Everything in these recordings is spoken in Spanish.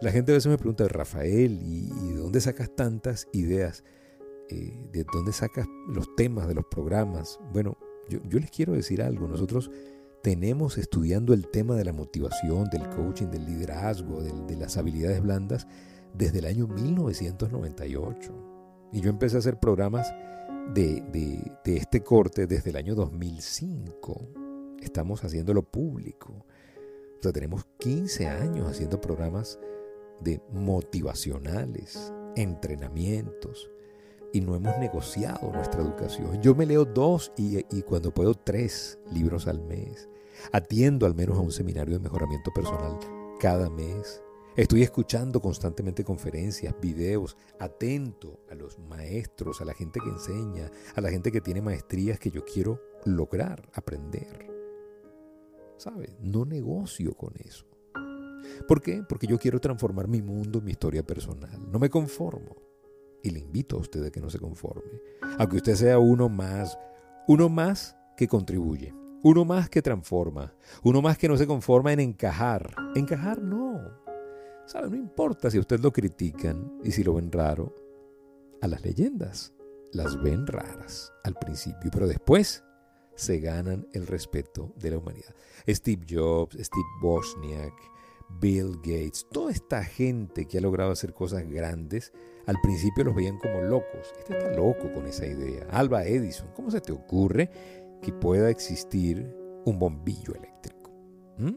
La gente a veces me pregunta, Rafael, ¿y, de dónde sacas tantas ideas? Eh, ¿De dónde sacas los temas de los programas? Bueno, yo, les quiero decir algo. Nosotros tenemos estudiando el tema de la motivación, del coaching, del liderazgo, de las habilidades blandas desde el año 1998. Y yo empecé a hacer programas de, de, este corte desde el año 2005. Estamos haciéndolo público. O sea, tenemos 15 años haciendo programas de motivacionales, entrenamientos, y no hemos negociado nuestra educación. Yo me leo dos y, cuando puedo tres libros al mes. Atiendo al menos a un seminario de mejoramiento personal cada mes. Estoy escuchando constantemente conferencias, videos, atento a los maestros, a la gente que enseña, a la gente que tiene maestrías que yo quiero lograr, aprender. ¿Sabe? No negocio con eso. ¿Por qué? Porque yo quiero transformar mi mundo, mi historia personal. No me conformo. Y le invito a usted a que no se conforme. Aunque usted sea uno más, uno más que contribuye, uno más que transforma, uno más que no se conforma en encajar. Encajar no. ¿Sabe? No importa si a usted lo critican y si lo ven raro. A las leyendas las ven raras al principio, pero después se ganan el respeto de la humanidad. Steve Jobs, Steve Wozniak, Bill Gates, toda esta gente que ha logrado hacer cosas grandes, al principio los veían como locos. Este está loco con esa idea. Alba Edison, ¿cómo se te ocurre que pueda existir un bombillo eléctrico? ¿Mm?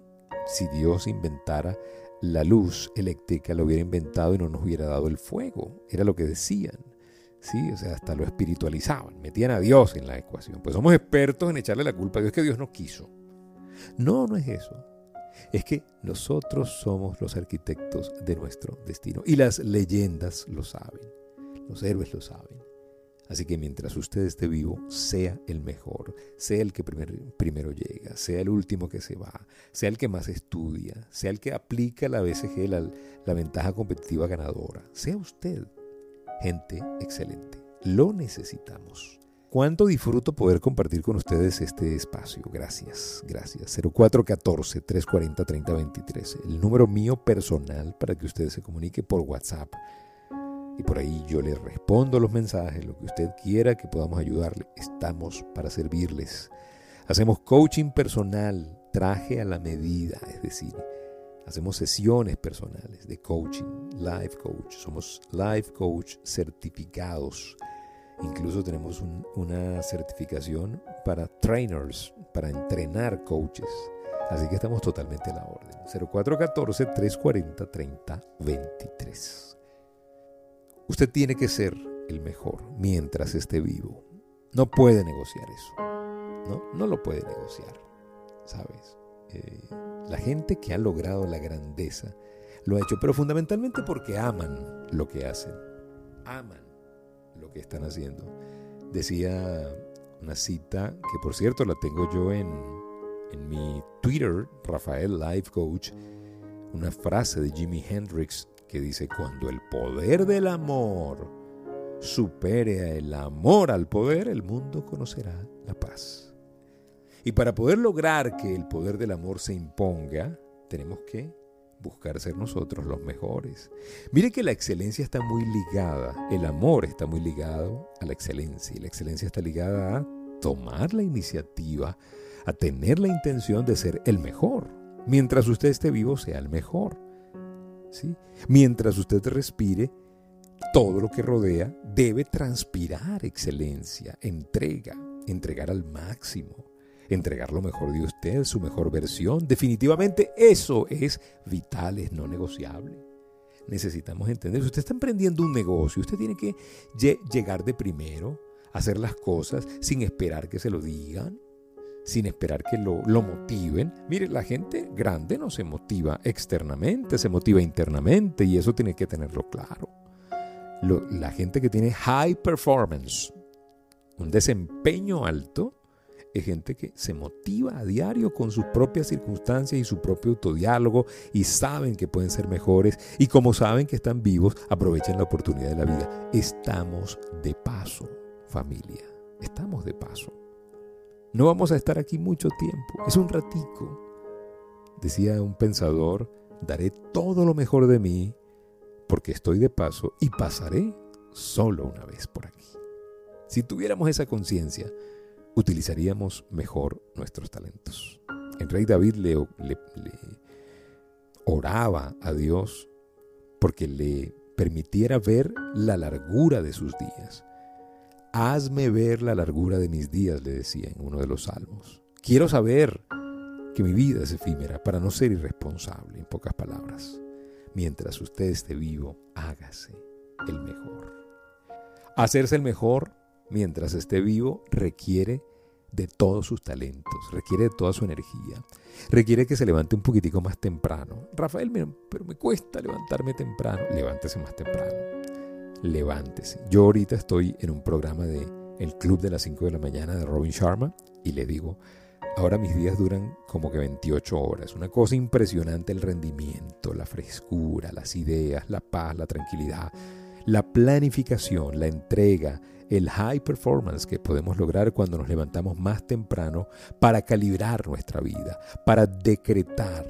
Si Dios inventara la luz eléctrica lo hubiera inventado y no nos hubiera dado el fuego. Era lo que decían. Sí, o sea, hasta lo espiritualizaban, metían a Dios en la ecuación. Pues somos expertos en echarle la culpa a Dios que Dios no quiso. No, no es eso. Es que nosotros somos los arquitectos de nuestro destino. Y las leyendas lo saben. Los héroes lo saben. Así que mientras usted esté vivo, sea el mejor, sea el que primero llega, sea el último que se va, sea el que más estudia, sea el que aplica la BCG, la, la ventaja competitiva ganadora. Sea usted gente excelente. Lo necesitamos. ¿Cuánto disfruto poder compartir con ustedes este espacio? Gracias, gracias. 0414-340-3023, el número mío personal para que usted se comunique por WhatsApp y por ahí yo le respondo los mensajes, lo que usted quiera que podamos ayudarle. Estamos para servirles. Hacemos coaching personal, traje a la medida, es decir, hacemos sesiones personales de coaching, life coach. Somos life coach certificados. Incluso tenemos una certificación para trainers, para entrenar coaches. Así que estamos totalmente a la orden. 0414-340-3023. Usted tiene que ser el mejor mientras esté vivo. No puede negociar eso. No, no lo puede negociar. ¿Sabes? Eh, la gente que ha logrado la grandeza lo ha hecho, pero fundamentalmente porque aman lo que hacen. Aman lo que están haciendo. Decía una cita que por cierto la tengo yo en, en mi Twitter, Rafael Life Coach, una frase de Jimi Hendrix que dice, cuando el poder del amor supere el amor al poder, el mundo conocerá la paz. Y para poder lograr que el poder del amor se imponga, tenemos que buscar ser nosotros los mejores. Mire que la excelencia está muy ligada, el amor está muy ligado a la excelencia y la excelencia está ligada a tomar la iniciativa, a tener la intención de ser el mejor. Mientras usted esté vivo, sea el mejor. Mientras usted respire, todo lo que rodea debe transpirar excelencia, entrega, entregar al máximo, entregar lo mejor de usted, su mejor versión. Definitivamente eso es vital, es no negociable. Necesitamos entender, si usted está emprendiendo un negocio, usted tiene que llegar de primero, hacer las cosas sin esperar que se lo digan, sin esperar que lo, motiven. Mire, la gente grande no se motiva externamente, se motiva internamente y eso tiene que tenerlo claro. la gente que tiene high performance, un desempeño alto, es gente que se motiva a diario con sus propias circunstancias y su propio autodiálogo y saben que pueden ser mejores y como saben que están vivos, aprovechan la oportunidad de la vida. Estamos de paso, familia. Estamos de paso. No vamos a estar aquí mucho tiempo, es un ratico. Decía un pensador daré todo lo mejor de mí porque estoy de paso y pasaré solo una vez por aquí. Si tuviéramos esa conciencia, utilizaríamos mejor nuestros talentos. El rey David le, oraba a Dios porque le permitiera ver la largura de sus días. Hazme ver la largura de mis días, le decía en uno de los salmos. Quiero saber que mi vida es efímera para no ser irresponsable, en pocas palabras. Mientras usted esté vivo, hágase el mejor. Hacerse el mejor mientras esté vivo requiere de todos sus talentos, requiere de toda su energía, requiere que se levante un poquitico más temprano. Rafael, pero me cuesta levantarme temprano. Levántese más temprano. Levántese. Yo ahorita estoy en un programa de El Club de las 5 de la mañana de Robin Sharma y le digo, ahora mis días duran como que 28 horas. Una cosa impresionante el rendimiento, la frescura, las ideas, la paz, la tranquilidad, la planificación, la entrega, el high performance que podemos lograr cuando nos levantamos más temprano para calibrar nuestra vida, para decretar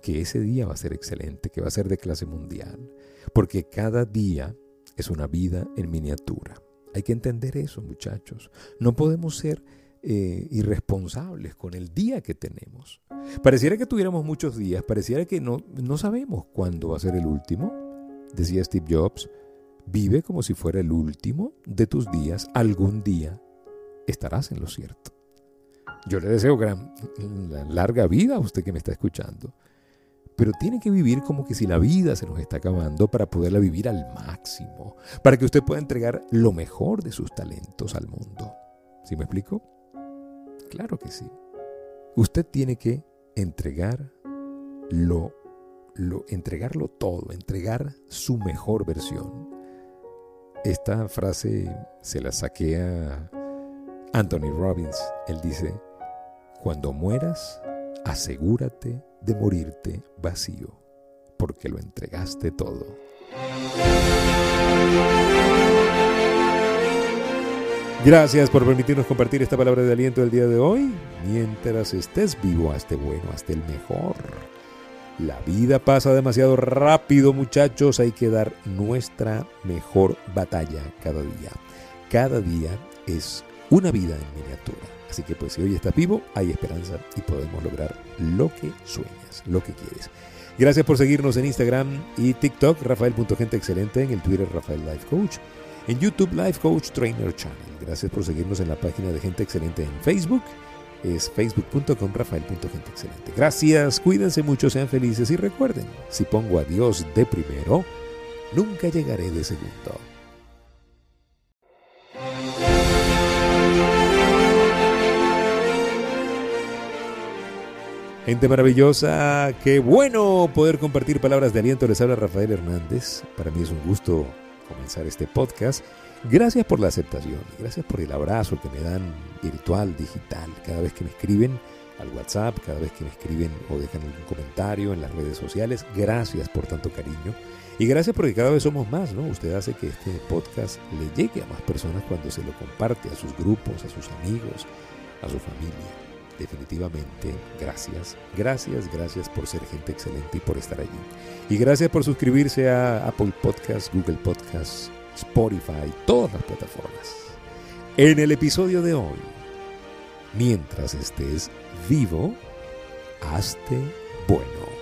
que ese día va a ser excelente, que va a ser de clase mundial, porque cada día es una vida en miniatura. Hay que entender eso, muchachos. No podemos ser eh, irresponsables con el día que tenemos. Pareciera que tuviéramos muchos días, pareciera que no, no sabemos cuándo va a ser el último. Decía Steve Jobs, Vive como si fuera el último de tus días. Algún día estarás en lo cierto. Yo le deseo gran, larga vida a usted que me está escuchando. Pero tiene que vivir como que si la vida se nos está acabando para poderla vivir al máximo. Para que usted pueda entregar lo mejor de sus talentos al mundo. ¿Sí me explico? Claro que sí. Usted tiene que entregar lo, lo, entregarlo todo, entregar su mejor versión. Esta frase se la saqué a Anthony Robbins. Él dice, cuando mueras, asegúrate de morirte vacío, porque lo entregaste todo. Gracias por permitirnos compartir esta palabra de aliento del día de hoy. Mientras estés vivo, hazte bueno, hazte el mejor. La vida pasa demasiado rápido muchachos, hay que dar nuestra mejor batalla cada día. Cada día es una vida en miniatura. Así que pues si hoy estás vivo, hay esperanza y podemos lograr lo que sueñas, lo que quieres. Gracias por seguirnos en Instagram y TikTok, Rafael.genteexcelente, en el Twitter Rafael Life Coach, en YouTube Life Coach Trainer Channel. Gracias por seguirnos en la página de Gente Excelente en Facebook es facebook.com rafael.genteexcelente. Gracias, cuídense mucho, sean felices y recuerden, si pongo a Dios de primero, nunca llegaré de segundo. Gente maravillosa, qué bueno poder compartir palabras de aliento. Les habla Rafael Hernández. Para mí es un gusto comenzar este podcast. Gracias por la aceptación gracias por el abrazo que me dan virtual, digital, cada vez que me escriben al WhatsApp, cada vez que me escriben o dejan algún comentario en las redes sociales. Gracias por tanto cariño y gracias porque cada vez somos más, ¿no? Usted hace que este podcast le llegue a más personas cuando se lo comparte a sus grupos, a sus amigos, a su familia. Definitivamente, gracias, gracias, gracias por ser gente excelente y por estar allí. Y gracias por suscribirse a Apple Podcasts, Google Podcasts, Spotify, todas las plataformas. En el episodio de hoy, mientras estés vivo, hazte bueno.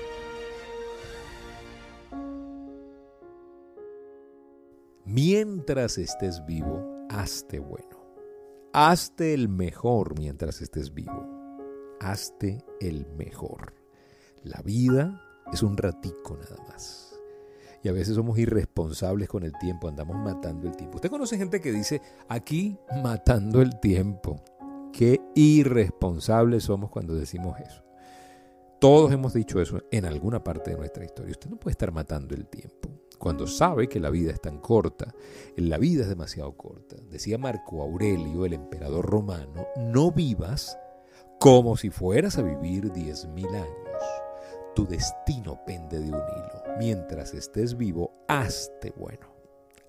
Mientras estés vivo, hazte bueno. Hazte el mejor mientras estés vivo. Hazte el mejor. La vida es un ratico nada más y a veces somos irresponsables con el tiempo, andamos matando el tiempo. Usted conoce gente que dice, aquí matando el tiempo. Qué irresponsables somos cuando decimos eso. Todos hemos dicho eso en alguna parte de nuestra historia. Usted no puede estar matando el tiempo cuando sabe que la vida es tan corta. La vida es demasiado corta. Decía Marco Aurelio, el emperador romano, no vivas como si fueras a vivir diez mil años. Tu destino pende de un hilo. Mientras estés vivo, hazte bueno.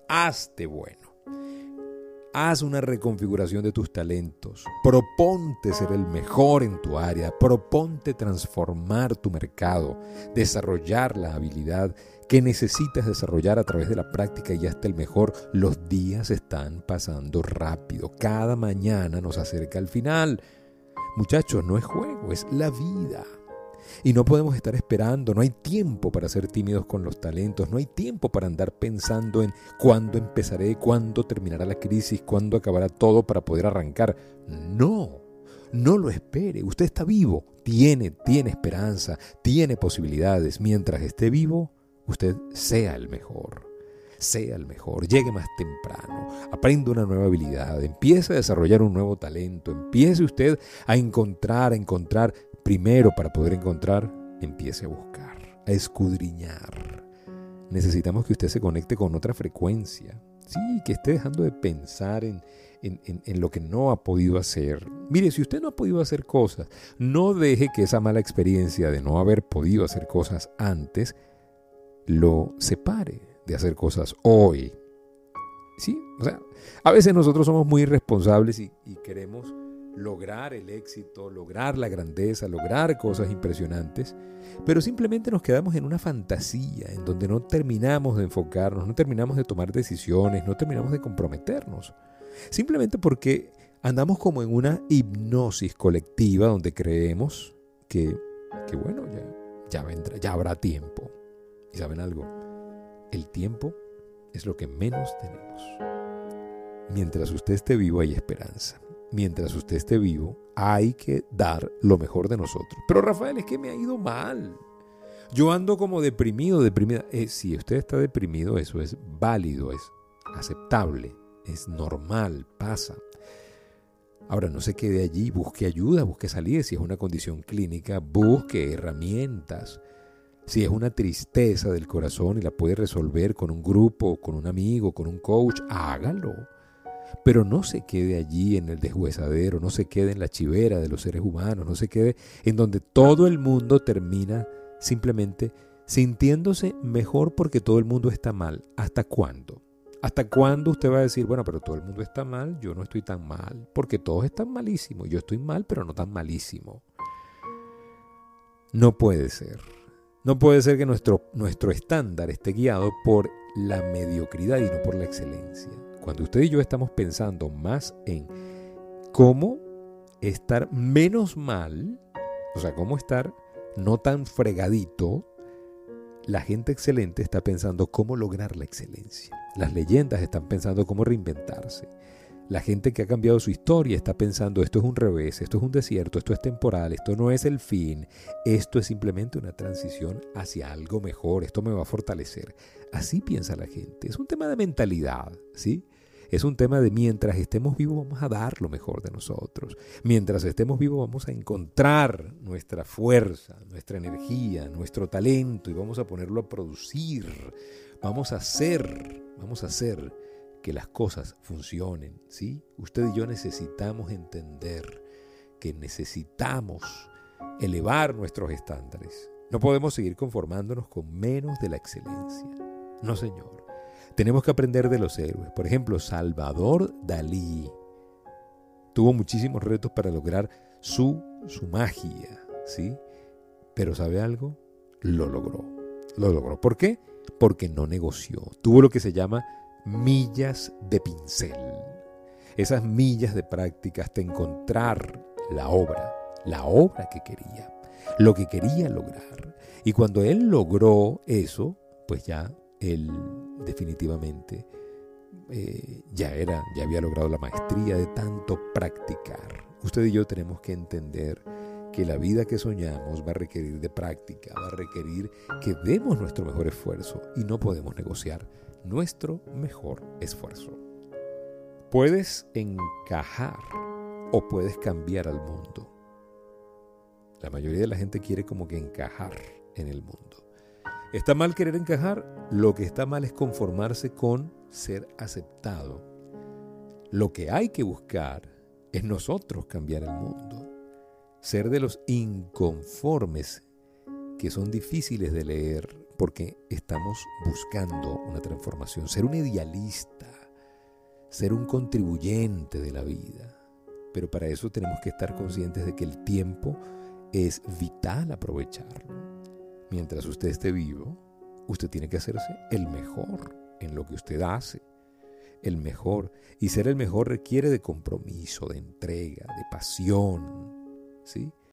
Hazte bueno. Haz una reconfiguración de tus talentos. Proponte ser el mejor en tu área. Proponte transformar tu mercado. Desarrollar la habilidad que necesitas desarrollar a través de la práctica y hasta el mejor. Los días están pasando rápido. Cada mañana nos acerca al final. Muchachos, no es juego, es la vida. Y no podemos estar esperando, no hay tiempo para ser tímidos con los talentos, no hay tiempo para andar pensando en cuándo empezaré, cuándo terminará la crisis, cuándo acabará todo para poder arrancar. No, no lo espere, usted está vivo, tiene, tiene esperanza, tiene posibilidades. Mientras esté vivo, usted sea el mejor sea el mejor, llegue más temprano, aprenda una nueva habilidad, empiece a desarrollar un nuevo talento, empiece usted a encontrar, a encontrar Primero, para poder encontrar, empiece a buscar, a escudriñar. Necesitamos que usted se conecte con otra frecuencia. Sí, que esté dejando de pensar en, en, lo que no ha podido hacer. Mire, si usted no ha podido hacer cosas, no deje que esa mala experiencia de no haber podido hacer cosas antes lo separe de hacer cosas hoy. Sí, o sea, a veces nosotros somos muy irresponsables y queremos lograr el éxito, lograr la grandeza, lograr cosas impresionantes, pero simplemente nos quedamos en una fantasía en donde no terminamos de enfocarnos, no terminamos de tomar decisiones, no terminamos de comprometernos. Simplemente porque andamos como en una hipnosis colectiva donde creemos que, que bueno, ya, vendrá, ya habrá tiempo. ¿Y saben algo? El tiempo es lo que menos tenemos. Mientras usted esté vivo hay esperanza mientras usted esté vivo, hay que dar lo mejor de nosotros. Pero Rafael, es que me ha ido mal. Yo ando como deprimido, deprimida. Eh, si usted está deprimido, eso es válido, es aceptable, es normal, pasa. Ahora, no se quede allí, busque ayuda, busque salida. Si es una condición clínica, busque herramientas. Si es una tristeza del corazón y la puede resolver con un grupo, con un amigo, con un coach, hágalo. Pero no se quede allí en el deshuesadero, no se quede en la chivera de los seres humanos, no se quede en donde todo el mundo termina simplemente sintiéndose mejor porque todo el mundo está mal. ¿Hasta cuándo? ¿Hasta cuándo usted va a decir, bueno, pero todo el mundo está mal, yo no estoy tan mal? Porque todos están malísimos, yo estoy mal, pero no tan malísimo. No puede ser. No puede ser que nuestro, nuestro estándar esté guiado por la mediocridad y no por la excelencia. Cuando usted y yo estamos pensando más en cómo estar menos mal, o sea, cómo estar no tan fregadito, la gente excelente está pensando cómo lograr la excelencia. Las leyendas están pensando cómo reinventarse. La gente que ha cambiado su historia está pensando esto es un revés, esto es un desierto, esto es temporal, esto no es el fin, esto es simplemente una transición hacia algo mejor, esto me va a fortalecer. Así piensa la gente. Es un tema de mentalidad, ¿sí? Es un tema de mientras estemos vivos vamos a dar lo mejor de nosotros. Mientras estemos vivos vamos a encontrar nuestra fuerza, nuestra energía, nuestro talento y vamos a ponerlo a producir. Vamos a hacer, vamos a hacer que las cosas funcionen, ¿sí? Usted y yo necesitamos entender que necesitamos elevar nuestros estándares. No podemos seguir conformándonos con menos de la excelencia. No, señor. Tenemos que aprender de los héroes. Por ejemplo, Salvador Dalí tuvo muchísimos retos para lograr su, su magia, ¿sí? Pero ¿sabe algo? Lo logró. Lo logró. ¿Por qué? Porque no negoció. Tuvo lo que se llama millas de pincel. Esas millas de práctica hasta encontrar la obra, la obra que quería, lo que quería lograr. Y cuando él logró eso, pues ya él definitivamente eh, ya era, ya había logrado la maestría de tanto practicar. Usted y yo tenemos que entender que la vida que soñamos va a requerir de práctica, va a requerir que demos nuestro mejor esfuerzo y no podemos negociar nuestro mejor esfuerzo. Puedes encajar o puedes cambiar al mundo. La mayoría de la gente quiere como que encajar en el mundo. ¿Está mal querer encajar? Lo que está mal es conformarse con ser aceptado. Lo que hay que buscar es nosotros cambiar el mundo. Ser de los inconformes que son difíciles de leer porque estamos buscando una transformación. Ser un idealista. ser un contribuyente de la vida. Pero para eso tenemos que estar conscientes de que el tiempo es vital aprovecharlo. Mientras usted esté vivo, usted tiene que hacerse el mejor en lo que usted hace. El mejor. Y ser el mejor requiere de compromiso, de entrega, de pasión. ¿sí?